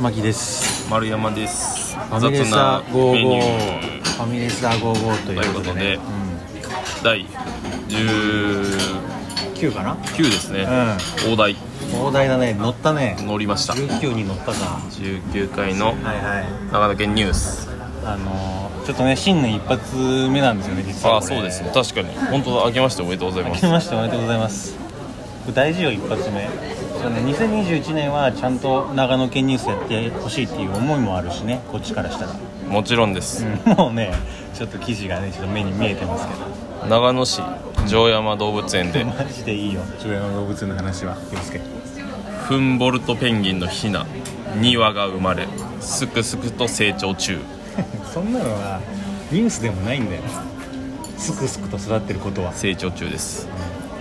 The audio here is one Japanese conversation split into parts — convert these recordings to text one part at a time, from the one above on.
牧です。丸山です。ファミレスア55メニュー。ファミレスア55ということでという第19うん、9かな？ですね、う大台。ん大台だね。乗ったね。乗りました。19に乗ったか。19回のはいはい。長野県ニュース。あのー、ちょっとね新年一発目なんですよね実はああそうですね。確かに。本当だ。明けましておめでとうございます。明けましておめでとうございます。大事よ一発目そうね2021年はちゃんと長野県ニュースやってほしいっていう思いもあるしねこっちからしたら、もちろんです、うん、もうねちょっと記事がねちょっと目に見えてますけど。長野市城山動物園で。マジでいいよ中山動物園の話は。気をつけ。フンボルトペンギンのヒナ2羽が生まれすくすくと成長中。そんなのはニュースでもないんだよ。すくすくと育ってることは。成長中です。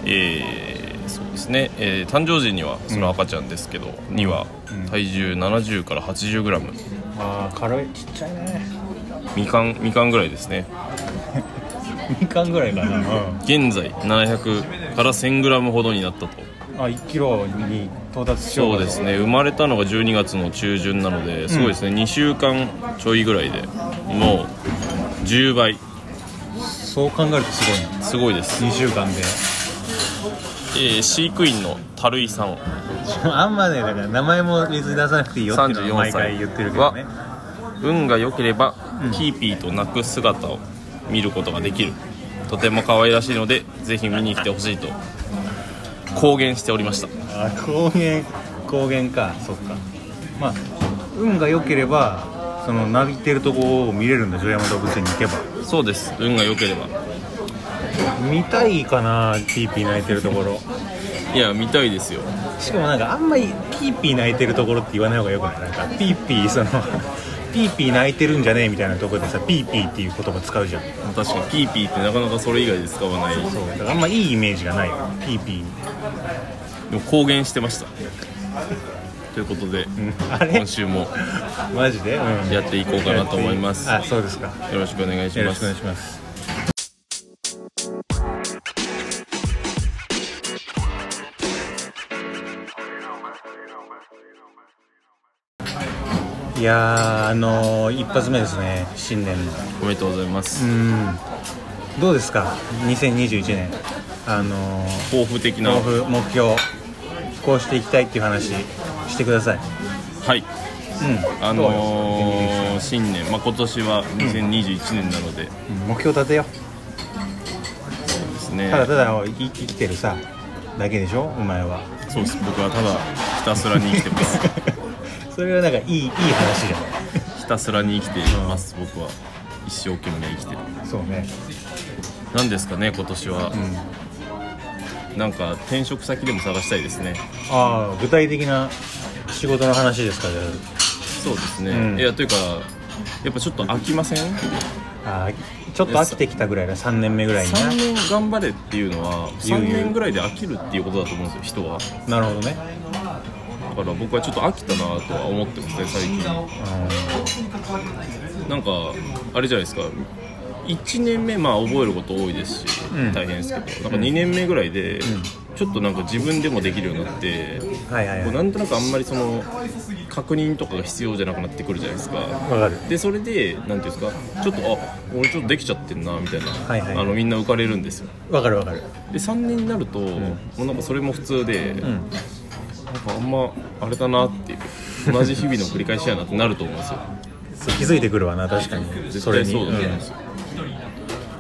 えー、そうですね、えー誕生時にはその赤ちゃんですけど、2羽うん体重70から 80g ああ軽い。ちっちゃいね。みかんみかんぐらいですね。みかんぐらいかな、現在700から 1000g ほどになったと。あ1キロに到達しようそうですね。生まれたのが12月の中旬なのですごいですね、2週間ちょいぐらいでもう10倍。そう考えるとすごいなすごいです、2週間でえー飼育員の樽井さん。あんまねだから名前も別に出さなくていいよっていうのは34毎回言ってるけどね。運が良ければ、うん。ピーピーと鳴く姿を見ることができる。とても可愛らしいのでぜひ見に来てほしいと公言しておりました。あ高原高原か。そっか。まあ運が良ければそのなびてるとこを見れるんだ城山動物園に行けば。そうです。運が良ければ見たいかなピーピー泣いてるところ。いや見たいですよ。しかもなんかあんまりピーピー泣いてるところって言わない方がよくない？なんかピーピーその ピーピー泣いてるんじゃねえみたいなところでさピーピーっていう言葉使うじゃん。確かにピーピーってなかなかそれ以外で使わない。そうだからあんまいいイメージがない。よピーピー。でも公言してました。ということで、うん。今週も。マジで、うん。やっていこうかなと思います。あそうですか。よろしくお願いしよろしくおます願いしますやーあのー、一発目ですね新年の。おめでとうございます、うん。どうですか2021年。あのー、抱負的な。抱負目標。こうしていきたいっていう話してください。はい。うん。あのー、新年、まあ、今年は2021年なので、うん。目標立てよそうですね。ただただ生き生きてるさだけでしょお前は。そうです。僕はただひたすらに生きてます それはなんかいいいい話じゃない？ひたすらに生きています僕は。一生懸命生きてる。そうね。何ですかね今年は。う、ん。なんか転職先でも探したいですね。ああ具体的な仕事の話ですかじゃそうですね、うん。いやというかやっぱちょっと飽きません？あちょっと飽きてきたぐらいだ3年目ぐらいにな。3年頑張れっていうのは3言う言う年ぐらいで飽きるっていうことだと思うんですよ人は。なるほどね。だから僕はちょっと飽きたなとは思ってますね最近。なんかあれじゃないですか。1年目まあ覚えること多いですし、うん。大変ですけど。なんか2年目ぐらいで、ちょっとなんか自分でもできるようになって、はいはいはい。なんとなくあんまりその確認とかが必要じゃなくなってくるじゃないですか。でそれでなんていうんですか。ちょっとあ俺ちょっとできちゃってんなみたいな、はいはい。あのみんな浮かれるんですよ。わかるわかる。で3年になると、もうなんかそれも普通で、うんあんまあれだなっていう同じ日々の繰り返しやなってなると思うんですよ。気づいてくるわな確かに。絶それに対そうだと思うんですよ、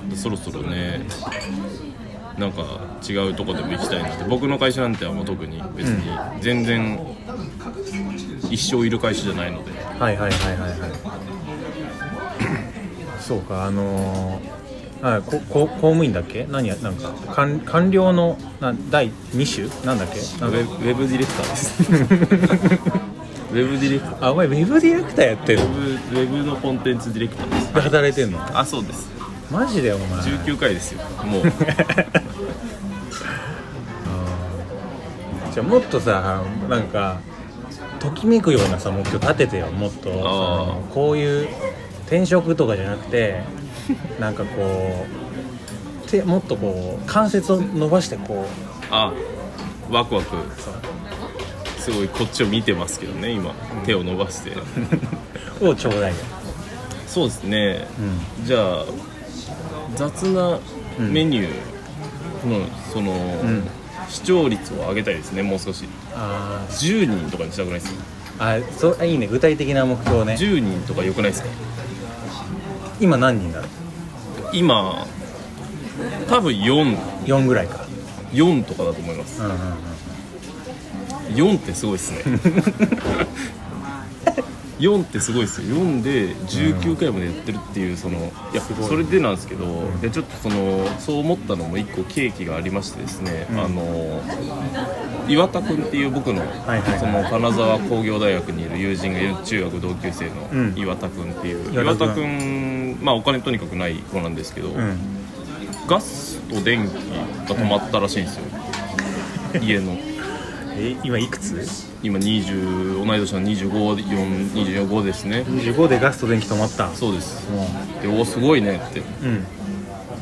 でそろそろねなんか違うとこでも行きたいなって僕の会社なんてはもう特に別に全然一生いる会社じゃないので。うんはいはいはいはいはい。そうかあのーはい、ここ公務員だっけ？何やなんか官官僚のな第2種？なんだっけ？ウなんか。ェブウェブディレクターです。ウェブディレクター。あお前ウェブディレクターやってるウェブウェブのコンテンツディレクターです。で働いてんの？あそうです。マジでお前。19回ですよ。もう。じゃあもっとさなんかときめくようなさ目標立ててよもっと。そのこういう転職とかじゃなくて なんかこうてもっとこう関節を伸ばしてこう。あワクワク。すごいこっちを見てますけどね今。手を伸ばして。をちょうだいよ。そうですね。うん。じゃあ雑なメニューのその、ん。視聴率を上げたいですねもう少し。あ10人とかにしたくないですか？ーあそいいね。具体的な目標ね。10人とかよくないですか？今何人だろう今多分44 4ぐらいか。とかだと思います。うんうんうん4ってすごいですね。4ってすごいですよ。4で19回までやってるっていうそのいやそれでなんですけど、でちょっとそのそう思ったのも1個契機がありましてですね、ん。あの岩田君っていう僕の,、その金沢工業大学にいる友人がいる中学同級生うん。の岩田君っていう、岩田君岩田君まあお金とにかくない子なんですけど、うん。ガスと電気が止まったらしいんですよ、家の。え今いくつ？今20同い年の2525ですね ?25 でガスと電気止まった。そうです。もでおすごいねって。ううん。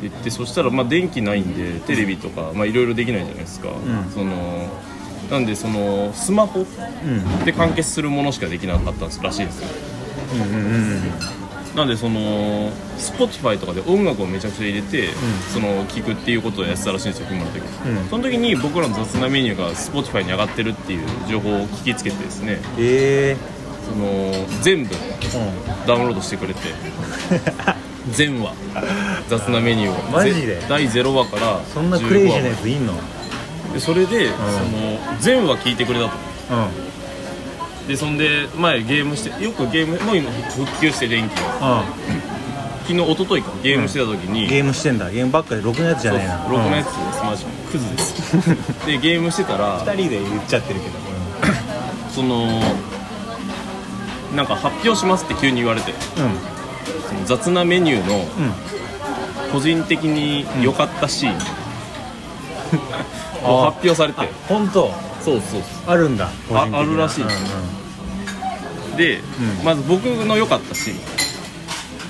言ってそしたらまあ電気ないんでテレビとかまあいろいろできないじゃないですか、ん。そのなんでそのスマホうん。で完結するものしかできなかったらしいんですよ。うんうんうんなんでその Spotify とかで音楽をめちゃくちゃ入れて、その聞くっていうことをやってたらしいんですよ今の時、うん。その時に僕らの雑なメニューが Spotify に上がってるっていう情報を聞きつけてですね。ええ。その全部ー、ダウンロードしてくれて。全話。雑なメニューを。マジで？ぜ第0話からそんなクレイジーなやついんの？でそれで、その全話聞いてくれたと。うんでそんで前ゲームしてよくゲームもう今復旧して電気がう昨日一昨日かゲームしてた時に、ん。ゲームしてんだ。ゲームばっかでろくなやつじゃねえな。6のやつですマジクズです。でゲームしてたら。2人で言っちゃってるけど。そのなんか発表しますって急に言われて。うん。その雑なメニューのうん。個人的に良かったシーン、あを発表されて。本当そうそうあるんだ。個人的な。あるらしい。うんで、ん。まず僕の良かったシー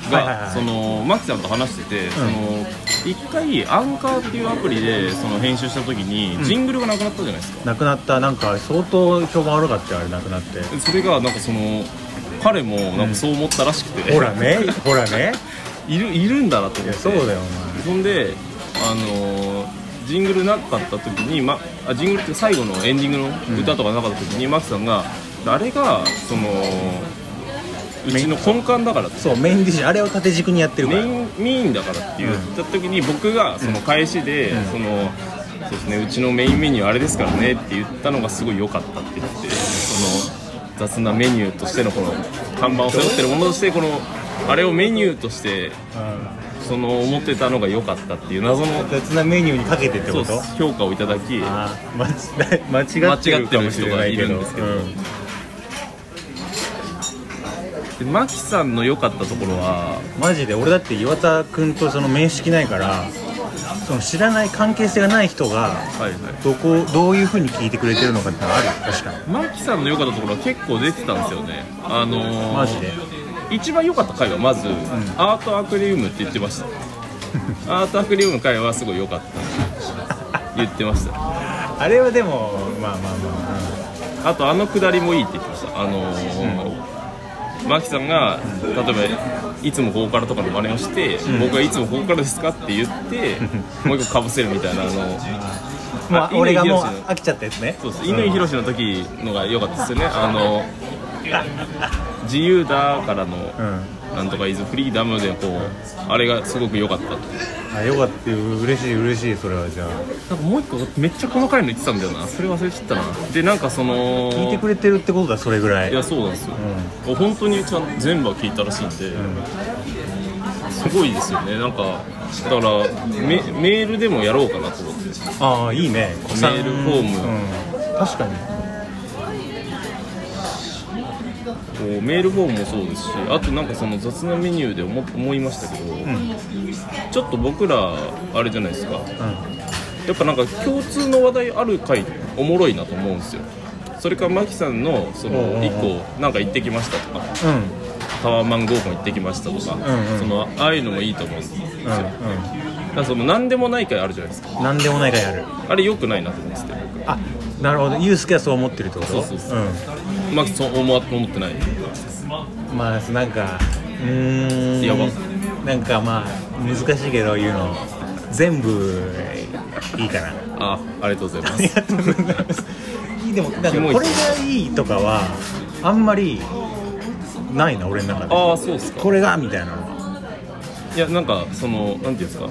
ンが、はいはいはいそのマキさんと話してて、その一回アンカーっていうアプリでその編集した時に、ん。ジングルがなくなったじゃないですか。なくなった。なんか相当評判悪かったよあれなくなって。それがなんかその彼もなんかそう思ったらしくて、ほらねほらね。いるいるんだなとい思って。やそうだよそんであのージングルなかった時に、ま、あジングルって最後のエンディングの歌とかなかった時に、マキさんが誰がそのうちの根幹だからって。そうメインディッシュあれを縦軸にやってるから。メインメインだからって言った時に僕がその返しで、うん。そのそうですねうちのメインメニューあれですからねって言ったのがすごい良かったって言ってその雑なメニューとしてのこの看板を背負ってるものとしてこのあれをメニューとしてその思ってたのが良かったっていう謎のうん雑なメニューにかけてってこと？評価をいただきあー間違間違ってるかもしれないけど。間違ってる人がいるんですけど。うん。でマキさんの良かったところはマジで俺だって岩田君とその面識ないからその知らない関係性がない人がはいはい。どこどういうふうに聞いてくれてるのかってのはあるよ確かに。マキさんの良かったところは結構出てたんですよね。あのーマジで？一番良かった回はまず、アートアクリウムって言ってました。アートアクリウムの回はすごい良かった言ってました。あれはでもまあまあまあ。とあのくだりもいいって言ってました。あのーマキさんが例えばいつもここからとかの真似をして、僕がいつもここからですかって言ってもう一個かぶせるみたいなあの あまあ乾俺がもう飽きちゃったやつね。そうです乾博士の時のが良かったですよね。あの 自由だからのうん。なんとかイズフリーダムでこうあれがすごく良かったってあよかったよ嬉しい嬉しいそれはじゃあ。なんかもう一個めっちゃ細かいの言ってたんだよな。それ忘れちゃったな。でなんかその聞いてくれてるってことだそれぐらい。いやそうなんですよ、本当にちゃんと全部は聞いたらしいんで、すごいですよね。なんかだからメメールでもやろうかなと思って。ああいいね。メールフォームうん。確かにこうメールフォームもそうですしあとなんかその雑なメニューで思思いましたけど、ちょっと僕らあれじゃないですか。やっぱなんか共通の話題ある回おもろいなと思うんですよ。それからマキさんのそうんうんうん。の1個なんか行ってきましたとかうん。うんタワーマン合コン行ってきましたとか、うんうんそのああいうのもいいと思うんですよ、うんらその何でもない回あるじゃないですか。何でもないかやる。あれよくないなと思ってて僕あなるほど。ユースケはそう思ってるってこと？そうそうそうんまあそう思ってない。まあなんかうーん。やば。なんかまあ難しいけど言うの全部いいかな。あありがとうございまありす。がとうございますでもなんかキモいこれがいいとかはあんまりないな俺の中で。ああそうっすか。これがみたいなの。はいやなんかそのなんていうんですか。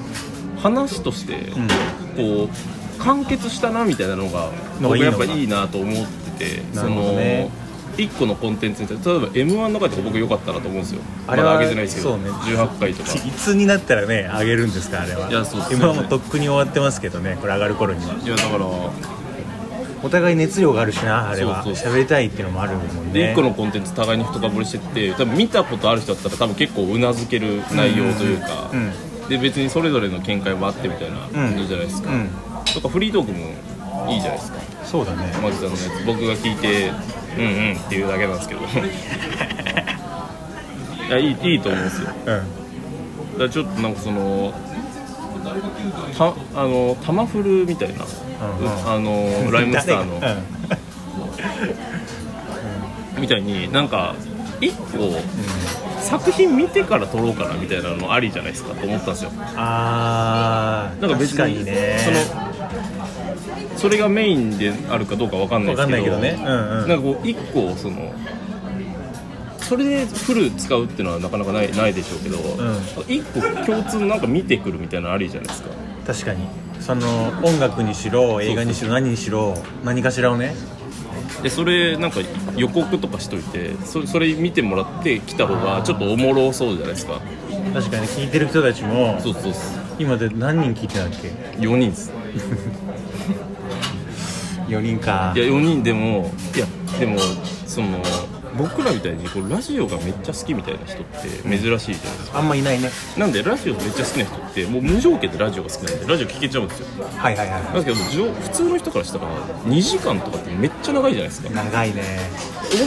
話としてこう完結したなみたいなのが僕やっのがいいのか。ぱいいなと思っててなるほどね1個のコンテンツに例えば m 1の回とか僕良かったなと思うんですよ。あれはまだ上げてないですけど、そうね。18回とか。いつになったらね上げるんですかあれは。いやそうっすよね今はもうとっくに終わってますけどねこれ上がる頃には。いやだからお互い熱量があるしなあれは。そうそう喋りたいっていうのもあるもんでね1個のコンテンツ互いに深掘りしてって多分見たことある人だったら多分結構うなずける内容というか、うん。で別にそれぞれの見解もあってみたいな感じじゃないですか、うん。とかフリートークもいいじゃないですか。そうだね。マジさんのやつ僕が聞いてうんうんっていうだけなんですけど。いやいいいいと思うんですよ。うん。らちょっとなんかそのたあのタマフルみたいな、うんうん。あのライムスターの 誰が？みたいになんか一個作品見てから撮ろうかなみたいなのありじゃないですかと思ったんですよ。うんああなんか別確かにね。そのそれがメインであるかどうかわかんないですけど。わかんないけどね。うんうん。なんかこう一個そのそれでフル使うっていうのはなかなかないないでしょうけど、一個共通のなんか見てくるみたいなのありじゃないですか。確かに。その音楽にしろ映画にしろ何にしろ何かしらをね。でそれなんか予告とかしといてそそれ見てもらって来た方がちょっとおもろそうじゃないですか。確かに。聞いてる人たちもそうそうそう。今で何人聞いてたっけ？4人です 4人か。いや4人でもいやでもその僕らみたいにこうラジオがめっちゃ好きみたいな人って珍しいじゃないですか。あんまいないね。なんでラジオめっちゃ好きな人ってもう無条件でラジオが好きなんでラジオ聞けちゃうんですよ。はいはいはなんですけどじょ普通の人からしたら2時間とかってめっちゃ長いじゃないですか。い長いね。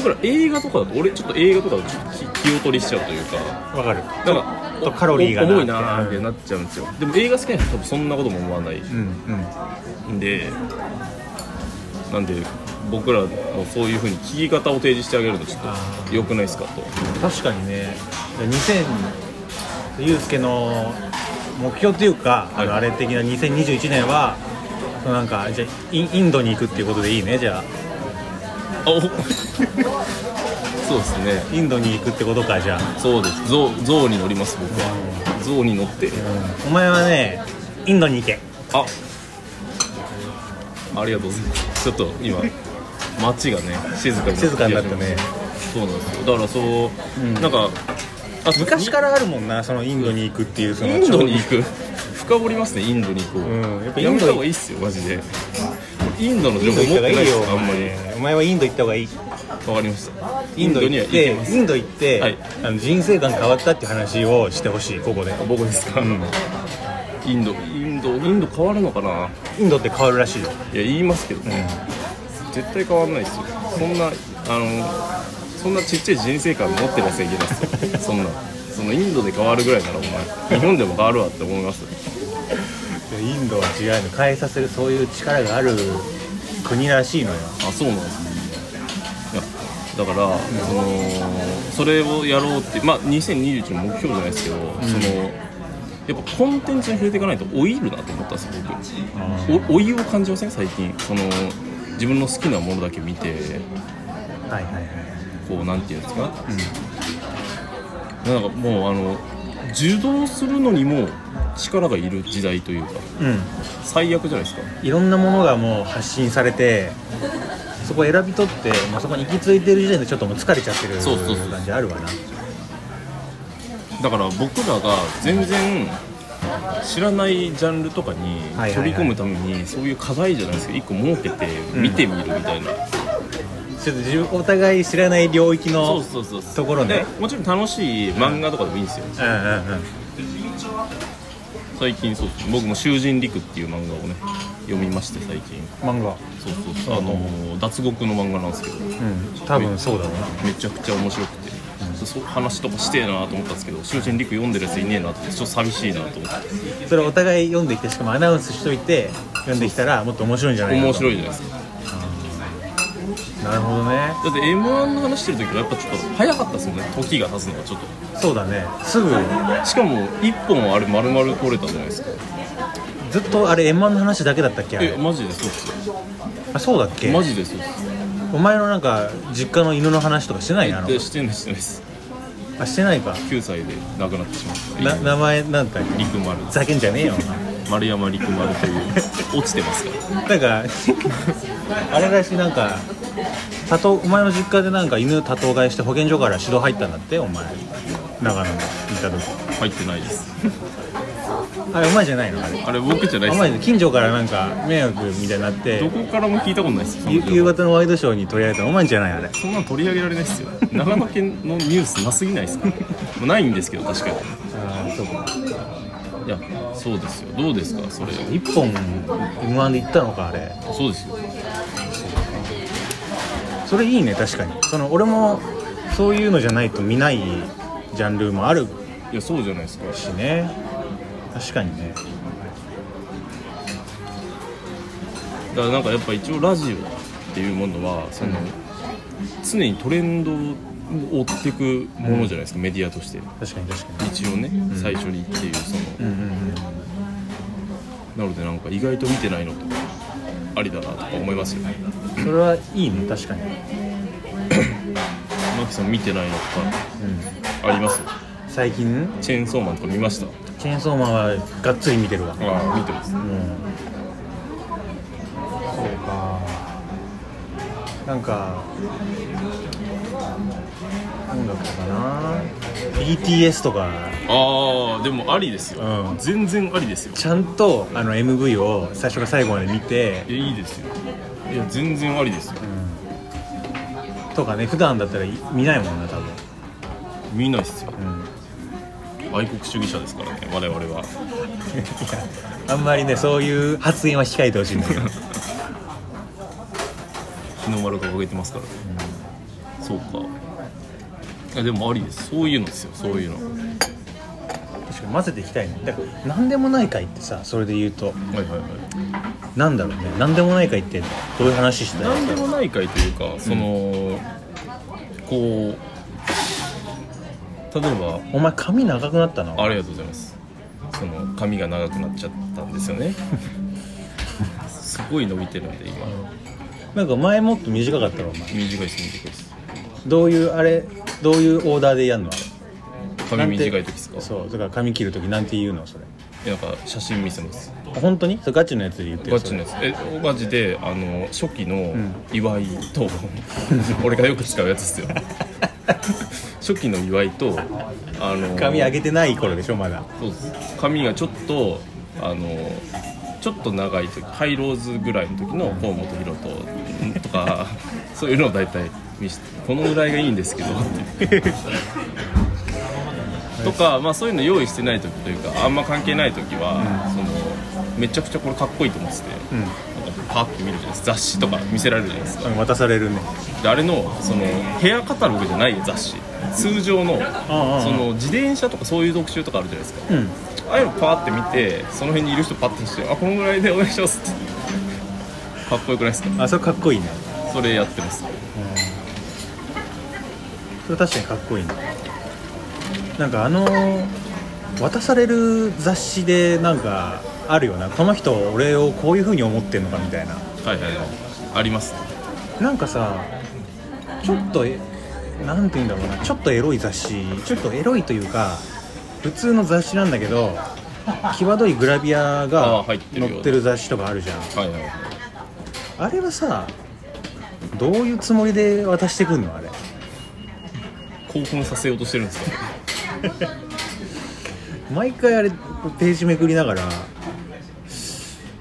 僕ら映画とかだと俺ちょっと映画とかだと気気を取りしちゃうというか。わかる。なんかとカロリーがな重いなーってなっちゃうんですよ。でも映画好きな人多分そんなことも思わない。うんうんん。でなんで僕らもそういう風に聞き方を提示してあげるのちょっと良くないですかと。確かにね。2000ユうスケの目標というか、はい。あれ的な2021年はなんかじゃあインドに行くっていうことでいいねじゃあ。そうですね。インドに行くってことかじゃあ、そうです。象象に乗ります僕は。象に乗って。お前はねインドに行け。あありがとうございます。ちょっと今街がね静かに静かになったねそうなんですよ。だからそう、ん。なんかあ昔からあるもんなそのインドに行くっていうそのインドに行く。深掘りますねインドに行こう、うん。やっぱイやめンドた方がいいっすよマジで。インドの情報持ってないよおあんまり。前。お前はインド行った方がいい。わかりました。インド行ってインド行って、はい。あの人生観変わったっていう話をしてほしいここで。僕ですか、うん。インドインドインド変わるのかな？インドって変わるらしいよ、いや言いますけどね、絶対変わんないですよ。そんなあのそんなちっちゃい人生観持ってるやつはいけないですよ。そんな。そのインドで変わるぐらいならお前日本でも変わるわって思います。いやインドは違うの変えさせるそういう力がある国らしいのよ。あそうなんですね。いやだから、そのそれをやろうってまあ2021の目標じゃないですけど、そのやっぱコンテンツに触れていかないと老いるなと思ったんですよ僕。お老いを感じません最近。その自分の好きなものだけ見て。はいはいはいこうなんていうんですか、なんかもうあの受動するのにも力がいる時代というか。うん。最悪じゃないですか。いろんなものがもう発信されてそこ選び取ってもうそこに行き着いてる時点でちょっともう疲れちゃってる感じあるわなだから僕らが全然知らないジャンルとかに飛び込むためにそういう課題じゃないですけど一個設けて見てみるみたいな、ちょっと自分お互い知らない領域のそうそうそうところねでもちろん楽しい漫画とかでもいいんですよ。うんうんうん。最近そうです僕も「囚人陸」っていう漫画をね読みまして最近。漫画？そうそうそう。あの脱獄の漫画なんですけど。うん。多分そうだろうなめちゃくちゃ面白くてそう話とかしてえなと思ったんですけど終身陸読んでるやついねえなってちょっと寂しいなと思って。それお互い読んできてしかもアナウンスしといて読んできたらもっと面白いんじゃない面白いじゃないですか。なるほどね。だって m 1の話してる時はやっぱちょっと早かったですもんね。時が経つのがちょっそうだね。すぐ。としかも1本あれ丸々取れたじゃないですか。ずっとあれ m 1の話だけだったっけえマジでそうっすよ。あそうだっけ？マジでそうっす。お前のなんか実家の犬の話とかしてないの？あの。でしてないしてないですあしてないか。9歳で亡くなってしまった。な名前なんだっけ？陸丸。ふざけんじゃねえよ丸山陸丸という。落ちてますか？らなんかあれらしいなんか多頭お前の実家でなんか犬多頭飼いして保健所から指導入ったんだってお前。長野にいた時。入ってないですあれお前じゃないの？あれ。あれ僕じゃないお前近所からなんか迷惑みたいになって。どこからも聞いたことないです夕方のワイドショーに取り上げたのお前じゃないあれ。そんなの取り上げられないですよ。長野県のニュースなすぎないですか？ないんですけど確かに。ああそうか。いやそうですよ。どうですかそれ一本 m 1で行ったのかあれ。そうですよ。それいいね確かに。その俺もそういうのじゃないと見ないジャンルもあるいやそうじゃないですか。しね確かにね。だからなんかやっぱ一応ラジオっていうものはその、常にトレンドを追っていくものじゃないですか、メディアとして。確かに確かに。一応ね、最初にっていうその、うんうんうんなのでなんか意外と見てないのとかありだなとか思いますよ。ねそれはいいね確かに。マキさん見てないのとうん。かあります？最近？チェーンソーマンとか見ました？チェーンソーマンはがっつり見てるわ。ああ見てます。うん。そうか。なんか音楽かな。BTS とか。ああでもありですよ、うん。全然ありですよ。ちゃんとあの MV を最初から最後まで見て。いやいいですよ。いや全然ありですよ。とかね普段だったら見ないもんな多分。見ないっすよ。うん愛国主義者ですからね我々は。あんまりねそういう発言は控えてほしいんだけど。日の丸掲げてますからね、そうか。いやでもありです。そういうのですよそういうの。はい確かに混ぜていきたいね。だから何でもない会ってさそれで言うと。はいはいなんだろうね。何でもない会ってどういう話してた何でもない会というかその、こう例えばお前髪長くなったの？ありがとうございます。その髪が長くなっちゃったんですよね。すごい伸びてるんで今。なんか前もっと短かったろお前。短いです短いです。どういうあれどういうオーダーでやんの？あれ髪短い時ですか？そうだから髪切る時なんて言うのそれ。なんか写真見せます。本当に？それガチのやつで言ってるガチのやつ。えガチであの初期のん。祝いと、俺がよく使うやつですよ初期の祝いとあの髪上げてない頃でしょまだ。そうです。髪がちょっとあのちょっと長い時ハイローズぐらいの時の河本大翔とか そういうのを大体見せてこのぐらいがいいんですけどとか、まあ、そういうの用意してない時というかあんま関係ない時は、そのめちゃくちゃこれかっこいいと思ってて、うパッて見るじゃないですか。雑誌とか見せられるじゃないですか。渡されるね。であれのそのヘアカタログじゃない雑誌。通常のその自転車とかそういう特集とかあるじゃないですか。うん。ああいうのパーって見てその辺にいる人パッてして「あこのぐらいでお願いします」ってかっこよくないですか？あそれかっこいいね。それやってます。それ確かにかっこいいね。なんかあの渡される雑誌でなんかあるよな。この人俺をこういう風に思ってんのかみたいな。はいはいはい。ありますなんかさちょっとえなんて言うんだろうな。ちょっとエロい雑誌。ちょっとエロいというか普通の雑誌なんだけど際どいグラビアあが入ってるよ載ってる雑誌とかあるじゃん。はいはいはい。あれはさどういうつもりで渡してくんの？あれ。興奮させようとしてるんですか？毎回あれページめくりながらだ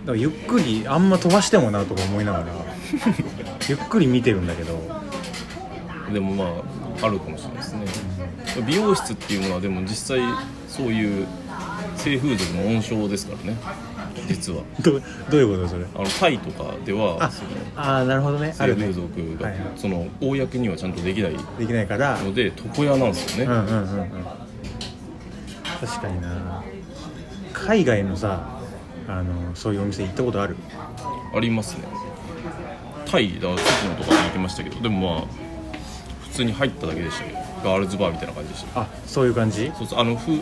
からゆっくりあんま飛ばしてもなとか思いながら ゆっくり見てるんだけど。でもまああるかもしれないですね。美容室っていうものはでも実際そういう性風俗の温床ですからね。実は。どどういうことそれ？あのタイとかではああーなるほどね。性風俗が、はいはい。その公にはちゃんとできないできないから。ので床屋なんですよね、うんうんうんうん。確かにな。海外のさあのそういうお店行ったことある？ありますね。タイだ外のとかに行きましたけどでもまあ普通に入っただけでしたけどガールズバーみたいな感じでした。あそういう感じ？そうそうあの風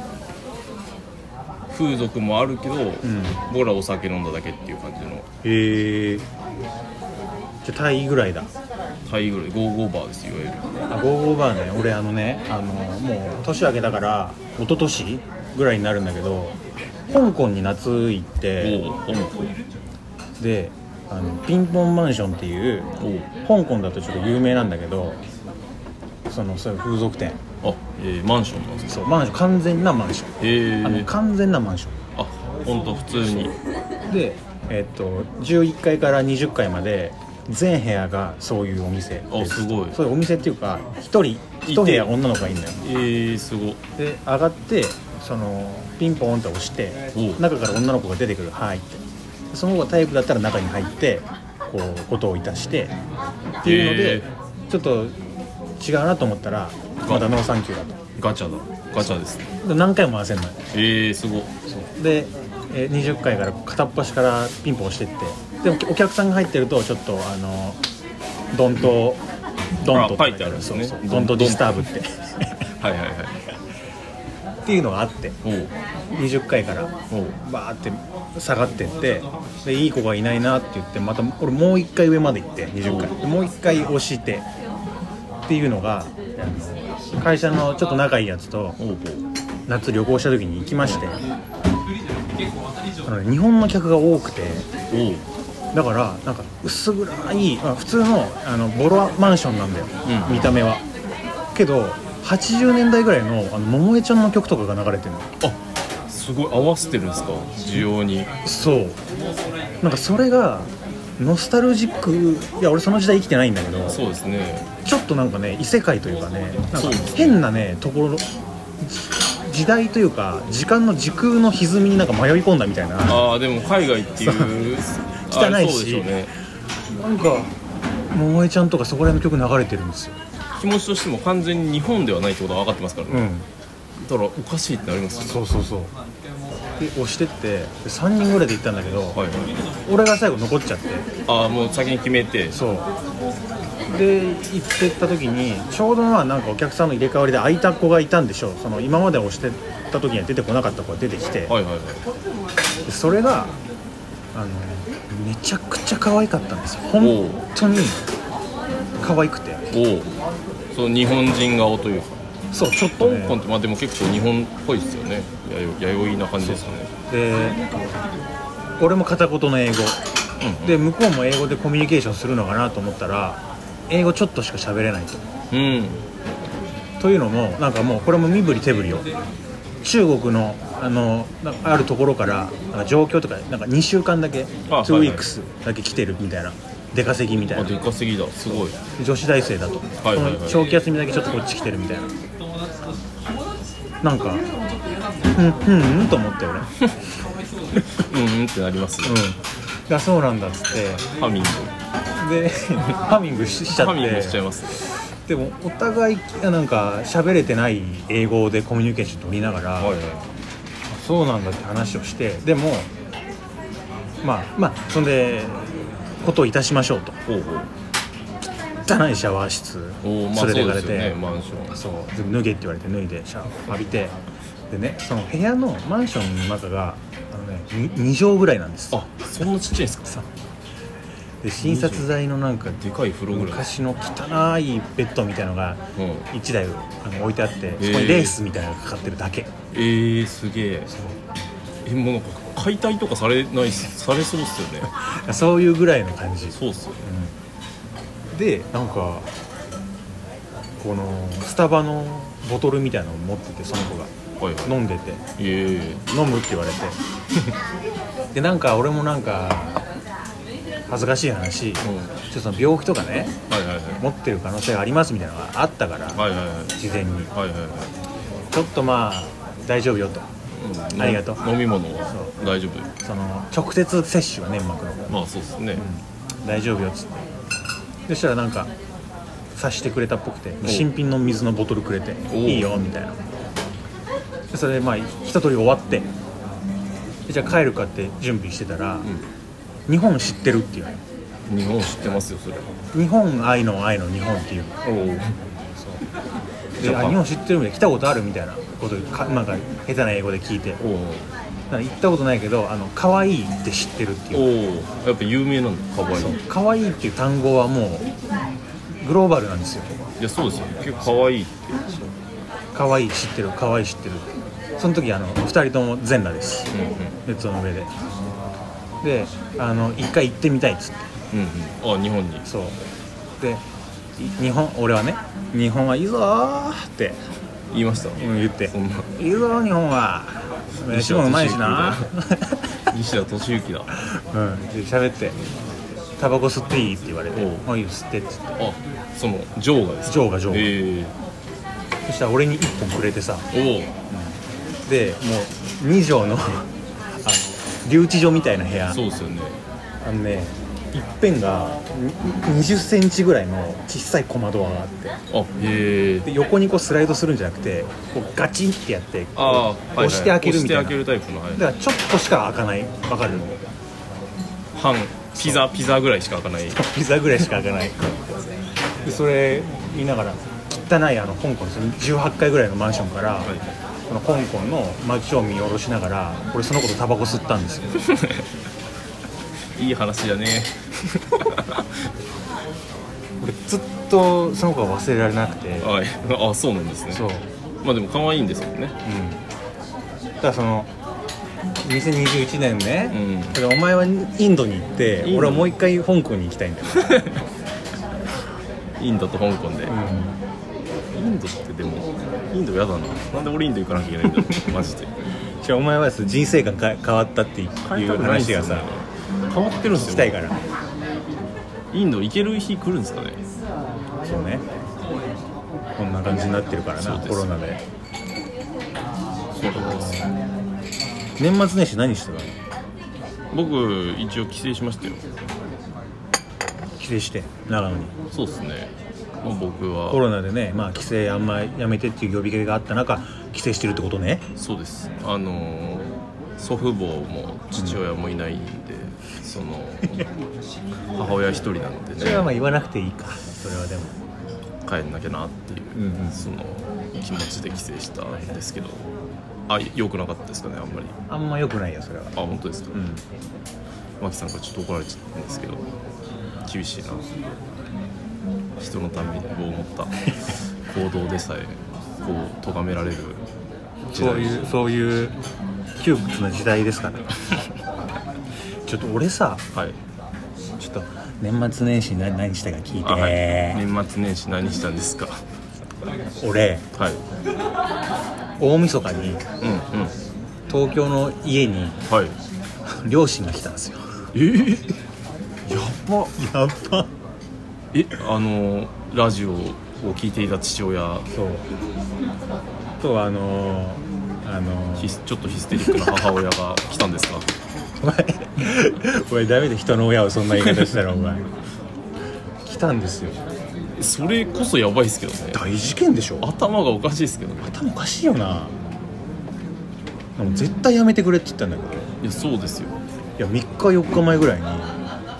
風俗もあるけど、ん。僕らお酒飲んだだけっていう感じの。へえ。じゃあタイぐらいだ。タイぐらい。ゴーゴーバーですいわゆる。あゴーゴーバーね。俺あのねあのもう年明けたから一昨年ぐらいになるんだけど香港に夏行ってであのピンポンマンションっていうお香港だとちょっと有名なんだけどそのそういう風俗店。あ、えー、マンションなんですか？そうマンション完全なマンション。えあのー、完全なマンショあ本当普通に。ンでえっと11階から20階まで全部屋がそういうお店です。すごい。そういうお店っていうか一人一部屋女の子がいるのよ。えー、すご。いで上がってそのピンポンって押してお中から女の子が出てくる「はい」って。その子がタイプだったら中に入ってこうことをいたしてっていうので、へちょっと違うなと思ったらまだノーサンキューだと。ガチャだ。ガチャです何回も回せんのよえー、すごい。で、えー20階から片っ端からピンポン押してって。でもお客さんが入ってるとちょっとあのDon't Don't あ書いてあるんですね。そうそう。 Don't disturb って。はいはいはいっていうのがあっておう。20階からバーって下がってってでいい子がいないなって言ってまた俺もう1回上まで行って20階でもう1回押してっていうのが会社のちょっと仲いいやつと夏旅行した時に行きましてあのね日本の客が多くてだからなんか薄暗い、まあ、普通のあのボロマンションなんだよ、うん。見た目は。けど80年代ぐらいのあの桃江ちゃんの曲とかが流れてるの。あすごい。合わせてるんですか？需要に。そう。なんかそれがノスタルジックいや俺その時代生きてないんだけどそうですね。ちょっとなんかね異世界というかねなんか変なねところ時代というか時間の時空の歪みになんか迷い込んだみたいな。ああでも海外っていう汚いし。ね。なんか桃江ちゃんとかそこら辺の曲流れてるんですよ気持ちとしても完全に日本ではないってことは分かってますからね、うん。だからおかしいってなりますよね。そうそうそう。で押してって3人ぐらいで行ったんだけど、はいはい。俺が最後残っちゃって。ああもう先に決めて。そう。で行ってった時にちょうどまあなんかお客さんの入れ替わりで空いた子がいたんでしょう。その今まで押してた時には出てこなかった子が出てきて、はいはいはい。でそれがあのめちゃくちゃ可愛かったんですよ。本当に可愛くてそう日本人顔というか。そうちょっと香ね港ってまあでも結構日本っぽいですよね。やよ弥生な感じですよね。で俺も片言の英語。うんで向こうも英語でコミュニケーションするのかなと思ったら英語ちょっとしか喋れないと。うん。というのもなんかもうこれも身振り手振りよ中国のあのあるところからなんか状況とかなんか2週間だけあ2はいはい。weeks だけ来てるみたいな出稼ぎみたいな。あでかすぎだ。すごい。女子大生だと、はいはいはい。その長期休みだけちょっとこっち来てるみたいな。なんかうんうんうんと思って俺。うんうんうんってなりますね。あそうなんだっつって。ハミング。でハミングししちゃっハミングしちゃいてますでもお互いなんか喋れてない英語でコミュニケーション取りながら、はいはい。そうなんだって話をして。でもまあまあそんでことをいたしましょうと。ほうほう。汚いシャワー室おおまあ連れてかれて、そうですよねマンション。そう。全部脱げって言われて脱いでシャワー浴びて。でねその部屋のマンションの中があの、ね、2畳ぐらいなんです。あそんなちっちゃいんですか？で診察台のなんかでかい風呂ぐらい。昔の汚いベッドみたいのがうん。1台あの置いてあってーそこにレースみたいなのがかかってるだけ。えー、すげえ。えもうなんか解体とかされないされそうっすよね。そういうぐらいの感じ。そうっすよね。でなんかこのスタバのボトルみたいなのを持っててその子が。はいはい。飲んでて。え飲むって言われて。でなんか俺もなんか恥ずかしい話、えちょっとその病気とかねはいはいはい。持ってる可能性がありますみたいなのがあったから、はいはいはい。事前に。はいはいはい。ちょっとまあ大丈夫よとうん。ありがとう。飲み物は大丈夫？その直接摂取は粘膜のまあそうですね、大丈夫よっつって。そしたらなんか察してくれたっぽくて新品の水のボトルくれておいいよみたいな。でそれでまあ一通り終わってでじゃあ帰るかって準備してたら、日本知ってるっていう日本知ってますよそれ。日本愛の愛の日本っていうおおであ日本知ってるみたいな来たことあるみたいなことかなんか下手な英語で聞いて。行ったことないけどあの可愛いって知ってるっていう。おやっぱ有名なんだかわい。い可愛いっていう単語はもうグローバルなんですよ。いやそうですよ結構かわいいって可愛い知ってる可愛い知ってる。その時あの2人とも全裸です。うんうん。ネットの上で。であの一回行ってみたいっつって。うんうん。あ日本に。そう。でい日本俺はね日本はいいぞーって言いました。うん言って。そんないいぞー日本は。飯もうまいしな。西田敏行だ。うん。で喋って「タバコ吸っていい?」って言われて。おう「もういいよ吸って」って言って。あそのジョーがですか？ジョーがジョー。がえ。そしたら俺に1本くれてさ。えでもう2畳のあの留置所みたいな部お屋。おそうですよね。あのね一辺が2 0センチぐらいの小さい小窓があって。あへえ。で横にこうスライドするんじゃなくてこうガチンってやってああ、はいはい。押して開けるみたいな。押して開けるタイプの、はい。だからちょっとしか開かない。わかる半ピザピザぐらいしか開かない。ピザぐらいしか開かない。でそれ見ながら汚いあの香港その18階ぐらいのマンションから、はい。この香港の街を見下ろしながら俺その子とタバコ吸ったんですよ いい話だね。俺ずっとその子が忘れられなくて。はい。あそうなんですね。そう。まあでも可愛いんですよね。うん。だからその2021年ね、うん。お前はインドに行って俺はもう一回香港に行きたいんだよ、インドと香港で、うインドってでもインドやだな。なんで俺インド行かなきゃいけないんだろう。マジで。ん、じゃあお前はさ人生観か変わったっていう話がさ変わってるんですよ。聞きたいから。インド行ける日来るんですかね。そうね。こんな感じになってるからなコロナで。そうです。年末年始何してたの？僕一応帰省しましたよ。帰省して長野に。そうですね。まあ僕は。コロナでねまあ帰省あんまやめてっていう呼びかけがあった中帰省してるってことね。そうです。あのー祖父母も父親もいないんで、その母親一人なんでそれはまあね言わなくていいか。それはでも。帰んなきゃなっていう、うんうん。その気持ちで帰省したんですけど。あ良くなかったですかねあんまり。あんま良くないよそれは。あ本当ですか、うん。マキさんからちょっと怒られちゃったんですけど。厳しいな。人のためにを思った。行動でさえこう咎められるそういうそういう窮屈な時代ですからちょっと俺さはい。ちょっと年末年始何何したか聞いて、あはい。年末年始何したんですか？俺はい。大晦日にうんうん。東京の家にはい。両親が来たんですよ。えー、やばやっばえあのラジオを聞いていた父親。そう。とあのーあのちょっとヒステリックな母親が来たんですか？お前 お前ダメで人の親をそんな言い方したらお前。来たんですよ。それこそやばいですけどね。大事件でしょ。頭がおかしいですけどね。頭おかしいよな。でも絶対やめてくれって言ったんだけど。いやそうですよ。いや3日4日前ぐらいに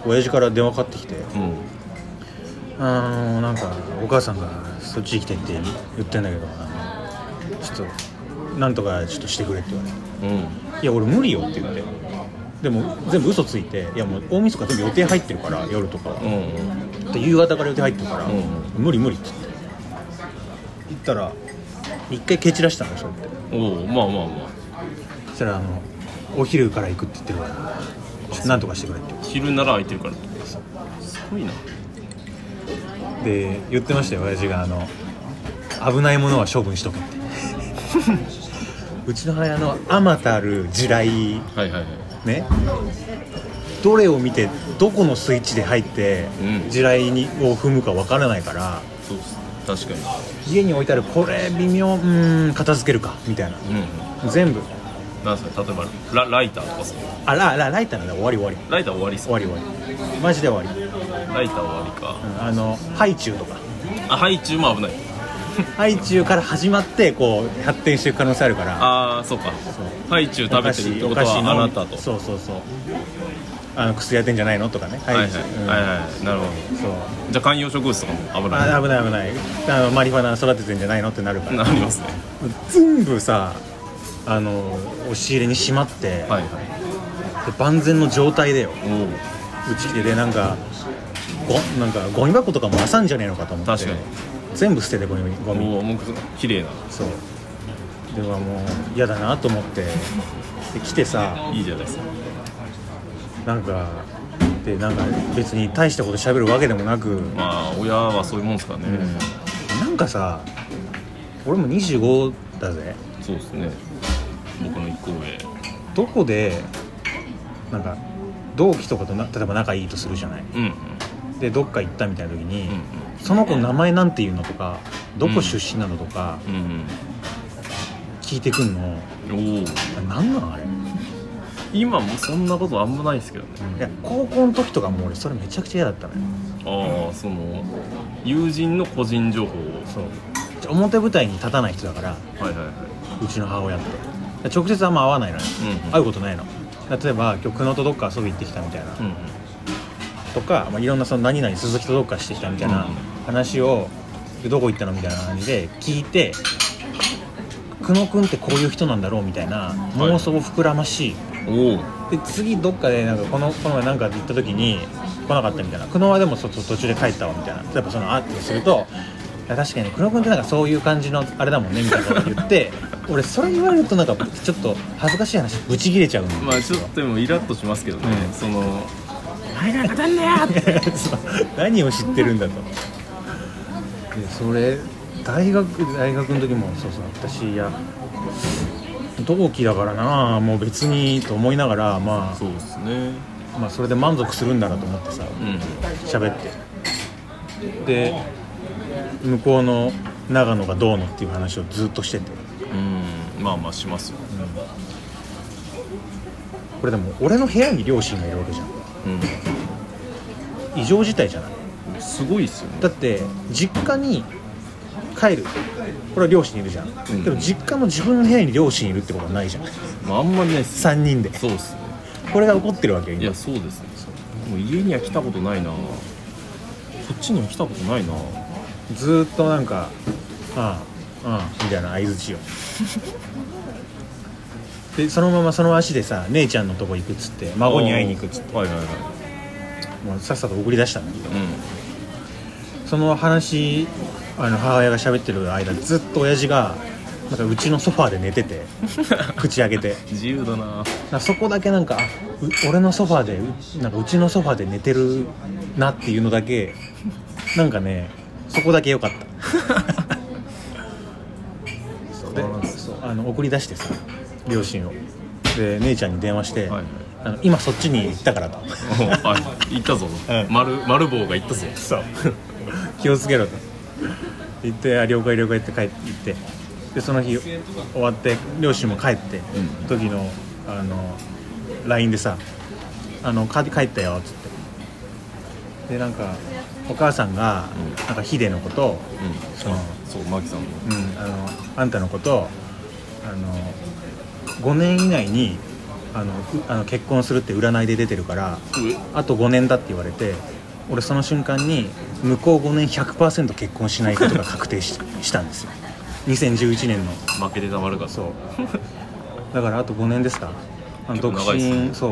親父から電話かかってきてうん「あのなんかお母さんがそっち来てって言ってんだけどあのちょっとなんとかちょっとしてくれ」って言われて。うん「いや俺無理よ」って言ってでも全部嘘ついて「いやもう大晦日全部予定入ってるから夜とかは。夕方から予定入ってるから、うん無理無理」って言って。行ったら一回蹴散らしたのそれって。おおまあまあまそしたらあの「お昼から行くって言ってるからちょっとなんとかしてくれ」って。あ昼なら空いてるから。すごいな。で言ってましたよ親父があの危ないものは処分しとけって。うちの母親のあまたる地雷はいはいはいね。どれを見てどこのスイッチで入ってうん。地雷にを踏むかわからないからそうです。確か家に置いてあるこれ微妙うーん片付けるかみたいな。にうん。全部。なんすか？例えばラライターとかさあララライターなんだ。終わり終わり。ライター終わりっす終わり終わり。マジで終わり、ライター終わりか。うん、あのハイチュウとか。あハイチュウも危ないハイチュウから始まってこう発展していく可能性あるから。ああそうか。ハイチュウ食べてるってことはあなたと。そうそうそう。あの薬やってんじゃないの？とかね。はいはい。うん。はいはい。なるほど。そう。じゃあ観葉植物とかも危ないあ危ない危ないあのマリファナ育ててんじゃないの？ってなるから。なりますね。全部さあの押し入れにしまって、はいはい。で万全の状態でよ。おう。ち来てでなんかごなんかゴミ箱とかもあんじゃねえのかと思って。確かに全部捨ててゴミゴミ。もう綺麗な。そう。ではもう嫌だなと思って。で来てさ。いいじゃないですか。なんかでなんか別に大したこと喋るわけでもなく、まあ親はそういうもんですからね、うん。なんかさ俺も25だぜ。そうですね。僕の一個上。どこでなんか同期とかとな例えば仲いいとするじゃない。うんでどっか行ったみたいな時に、うんその子の名前なんていうのとかどこ出身なのとか聞いてくんの、うん。おおあなんなんあれ？今もそんなことあんまないですけどね。いや高校の時とかも俺それめちゃくちゃ嫌だったのよ。ああその友人の個人情報を。そう。表舞台に立たない人だからはいはいはい。うちの母親って直接あんま会わないのよ、うんうん。会うことないの。例えば今日久野とどっか遊び行ってきたみたいな、うんうんとか、まあ、いろんなその何々鈴木とどっかしてきたみたいなうん話をでどこ行ったのみたいな感じで聞いて久野君ってこういう人なんだろうみたいな妄想を膨らまし、おおで次どっかでなんかこのこの前なんか行った時に来なかったみたいな。久野はでもそ途中で帰ったわみたいな。例えばそのあってするといや確かに久野君ってなんかそういう感じのあれだもんねみたいなこと言って 俺それ言われるとなんかちょっと恥ずかしい話ブチ切れちゃうんまあちょっとでもイラッとしますけどね、うん。そのお前なんかなんだよって。何を知ってるんだと。でそれ大学大学の時もそうそう私いや同期だからなもう別にと思いながらまあそうですね。まあそれで満足するんだなと思ってさうん。喋って。で向こうの長野がどうのっていう話をずっとしてて。うん。まあまあしますよ。これでも俺の部屋に両親がいるわけじゃん異常事態じゃない。うんすごいっすよね。だって実家に帰る。これは両親いるじゃん、ん。でも実家の自分の部屋に両親いるってことはないじゃん。まあ、あんまりないっす3人で。そうっすね。これが起こってるわけいやそうですね。もう。家には来たことないな。こっちには来たことないな。ずーっとなんか「ああああ」みたいな相づちを でそのままその足でさ姉ちゃんのとこ行くっつって孫に会いに行くっつって。はいはいはい。もうさっさと送り出したんだけど。うその話あの母親が喋ってる間ずっと親父がなんかうちのソファーで寝てて 口開けて。ん自由だな。なんかそこだけなんかあう俺のソファーでうなんかうちのソファーで寝てるなっていうのだけなんかねそこだけ良かった。そうでそうあの送り出してさ両親を。で姉ちゃんに電話して、はいあの今そっちに行ったからと。おあ行ったぞ、うん。丸丸棒が行ったぞそう。気をつけろと。言ってあ了解了解って帰って行って。でその日終わって両親も帰って、うん。時のあの LINE でさ「あの帰帰ったよ」っつって。でなんかお母さんが、うん。なんかヒデのことを、うん。そのそうマキさんもうん、あのあんたのことをあの5年以内にあのうあの結婚するって占いで出てるからあと5年だって言われて俺その瞬間に向こう5年100%結婚しないことが確定し したんですよ。2011年の。負けてたまるかそう。だからあと5年ですか？あの独結構長いですね。身そ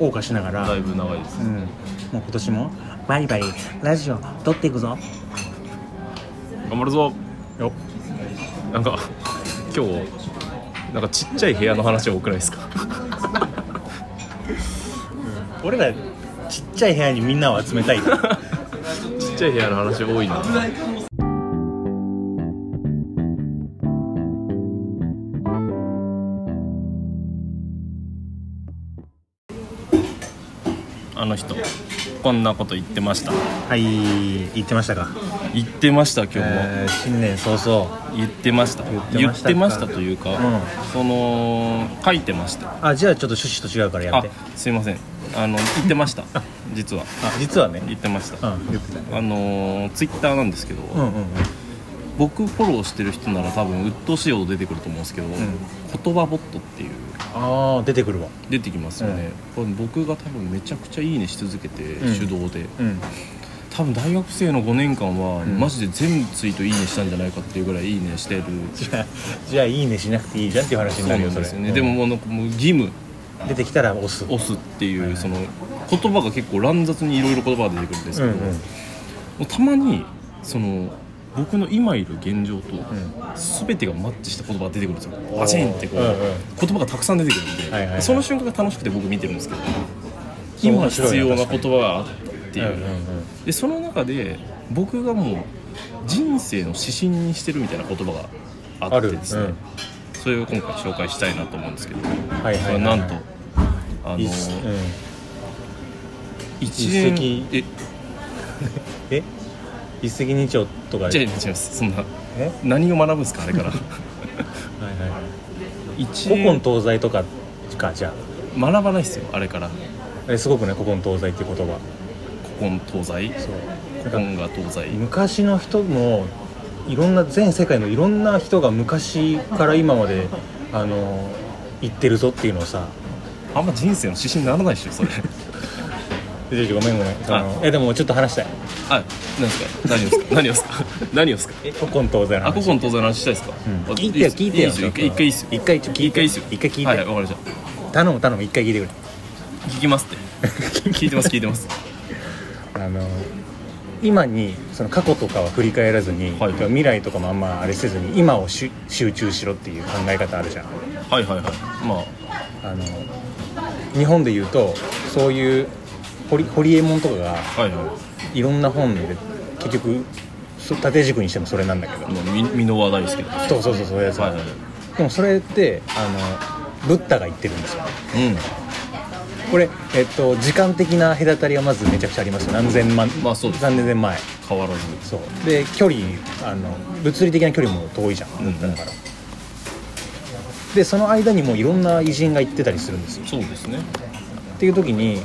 う。謳歌しながら。だいぶ長いです、うん、もう今年も？バリバリラジオ撮っていくぞ。頑張るぞ。よ。なんか今日なんかちっちゃい部屋の話多くないですか？俺らちっちゃい部屋にみんなを集めたい。ちっちゃい部屋の話多いな。ああの人こんなこと言ってました。はい言ってましたか？言ってました今日も、えー新年早々。言ってました。言って言ましたか？ってましたというか、うん。その書いてました。あじゃあちょっと趣旨と違うからやあって。すいません。あの言ってました。実は。あ実はね。言ってました、うん言ってたあのツイッターなんですけど、うんうんうん。僕フォローしてる人なら多分鬱陶しいほど出てくると思うんですけど、言葉ボットっていうああ出てくるわ。出てきますよね、これ僕が多分めちゃくちゃいいねし続けて、ん。手動で。うん。多分大学生の5年間は、ん。マジで全ツイートいいねしたんじゃないかっていうぐらいいいねしてる。じゃあじゃあいいねしなくていいじゃんっていう話になんるよそれですよね、うん。でももうなんかもう義務。出てきたら押す。押すっていう、その言葉が結構乱雑にいろいろ言葉が出てくるんですけど、うんうん。もうたまにその僕の今いる現状とん。全てがマッチした言葉が出てくるんですよ。バチンってこう、うんうん。言葉がたくさん出てくるんで、はいはいはい。その瞬間が楽しくて僕見てるんですけど今必要な言葉があったっていう,、うんうんうん。でその中で僕がもう人生の指針にしてるみたいな言葉があってですねうん。それを今回紹介したいなと思うんですけど、はいはいはい。はいなんとあのうん。一円一石ええ一石二鳥とか。じゃあ違いますそんな。え？何を学ぶんですかあれから。はいはいはい。一古今円東西とかかじゃ学ばないっすよあれから。あえすごくね古今東西っていう言葉。古今東西？そう。古今が東西？昔の人もいろんな全世界のいろんな人が昔から今まであの言ってるぞっていうのをさ。あんま人生の指針にならないでしょそれ。え ごめんごめんそのえでもちょっと話したい。あ何ですか？何をで すか？何をですか？何をですか？え古今東西の話。あ古今東西の話したいですか、うん。あ聞いてよ聞いてよ。一回一回いいっすよ。一回ちょ聞いて。一回いいっすよ。一回聞いて。はいはいわかりました。頼む頼む。一回聞いてくれ聞きますって。聞いてます聞いてます。あの今にその過去とかは振り返らずに、はい。未来とかもあんまあれせずに今を集中しろっていう考え方あるじゃん。はいはいはい。まあの日本で言うとそういうホリホリエモンとかがいはい。いろんな本で結局そ縦軸にしてもそれなんだけど。まあみ箕輪大好きでそうそうそうそういうやつ、はいはい。でもそれってあのブッダが言ってるんですよ。うん。これ、えっと、時間的な隔たりはまずめちゃくちゃありますよ。何千万、まあそうです。何千年前変わらず。そう。で距離あの物理的な距離も遠いじゃん。うんうん。だから、でその間にもいろんな偉人が行ってたりするんですよ。そうですね。っていう時に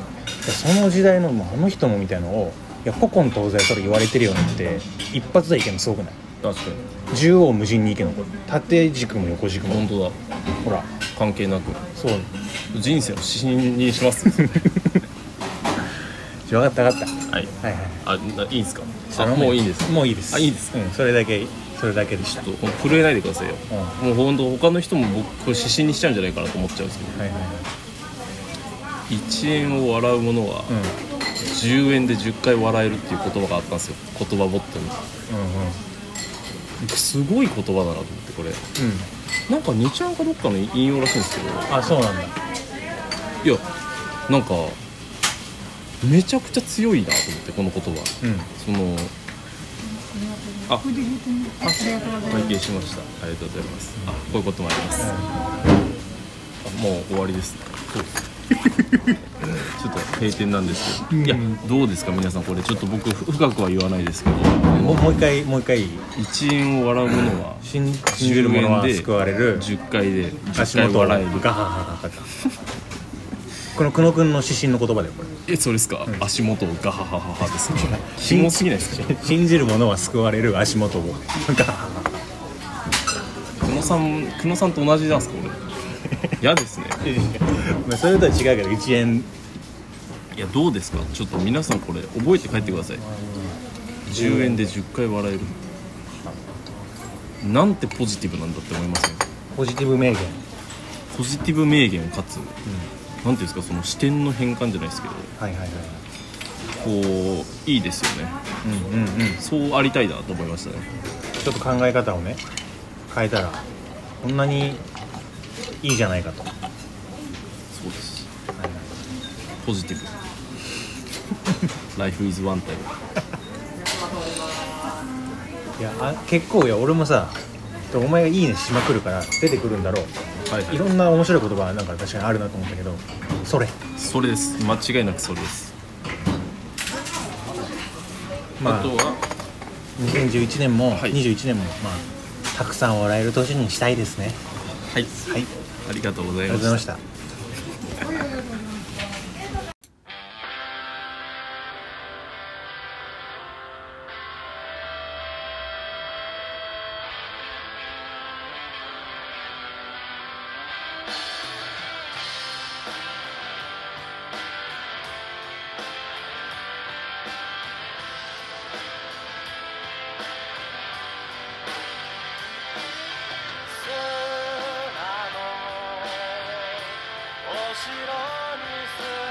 その時代のもうあの人もみたいのをいや古今東西それ言われてるよねって一発でいけるのすごくない？確かに。縦横無尽にいける。の縦軸も横軸も。本当だ。ほら。関係なく。そう。人生の指針にします。分かった分かっはい。たはいはい。あないいんですか？あ頼むもういいんです。もういいです。あいいですうんそれだけそれだけでした。ちょっと震えないでくださいよ、うもう本当他の人も僕これ指針にしちゃうんじゃないかなと思っちゃうんですけど。はいはいはい1円を笑うものはうん。10円で10回笑えるっていう言葉があったんですよ。言葉ボットに。うんうん。すごい言葉だなと思ってこれ。うん。なんか2ちゃんかどっかの引用らしいんですけど。あそうなんだ。いやなんかめちゃくちゃ強いなと思ってこの言葉。うん。そのああ会計しました。ありがとうございます。あこういうこともあります。あもう終わりです。そうですちょっと閉店なんですけど、いやどうですか皆さんこれ。ちょっと僕ふ深くは言わないですけど。もうもう一回もう一回。いい1円を笑うものは信信じる者は救われる。10回で10足元笑えるガハハハハこの久野君の指針の言葉だよこれ。えそれですか、足元をガハハハハですねすぎないですか信じる者は救われる足元をガハハ久野さん久野さんと同じなんですか俺 嫌ですね。ハそれとは違うけど1円。いやどうですか？ちょっと皆さんこれ覚えて帰ってください。10円で10回笑える。なんてポジティブなんだって思いますねポジティブ名言。ポジティブ名言かつ、なんていうんですか？その視点の変換じゃないですけど。はいはいはい。こういいですよね。うんうんうん。そうありたいなと思いましたね。ちょっと考え方をね変えたらこんなにいいじゃないかと。そうです、はい。ポジティブ。ライフイズワンタイム。いやあ結構いや俺もさお前が「いいね」しまくるから出てくるんだろう。はいい。ろんな面白い言葉なんか確かにあるなと思ったけどそれ。それです。間違いなくそれです、まああとは？2011年もはい。21年もまあたくさん笑える年にしたいですね。はい。はい。ありがとうございました。Bye.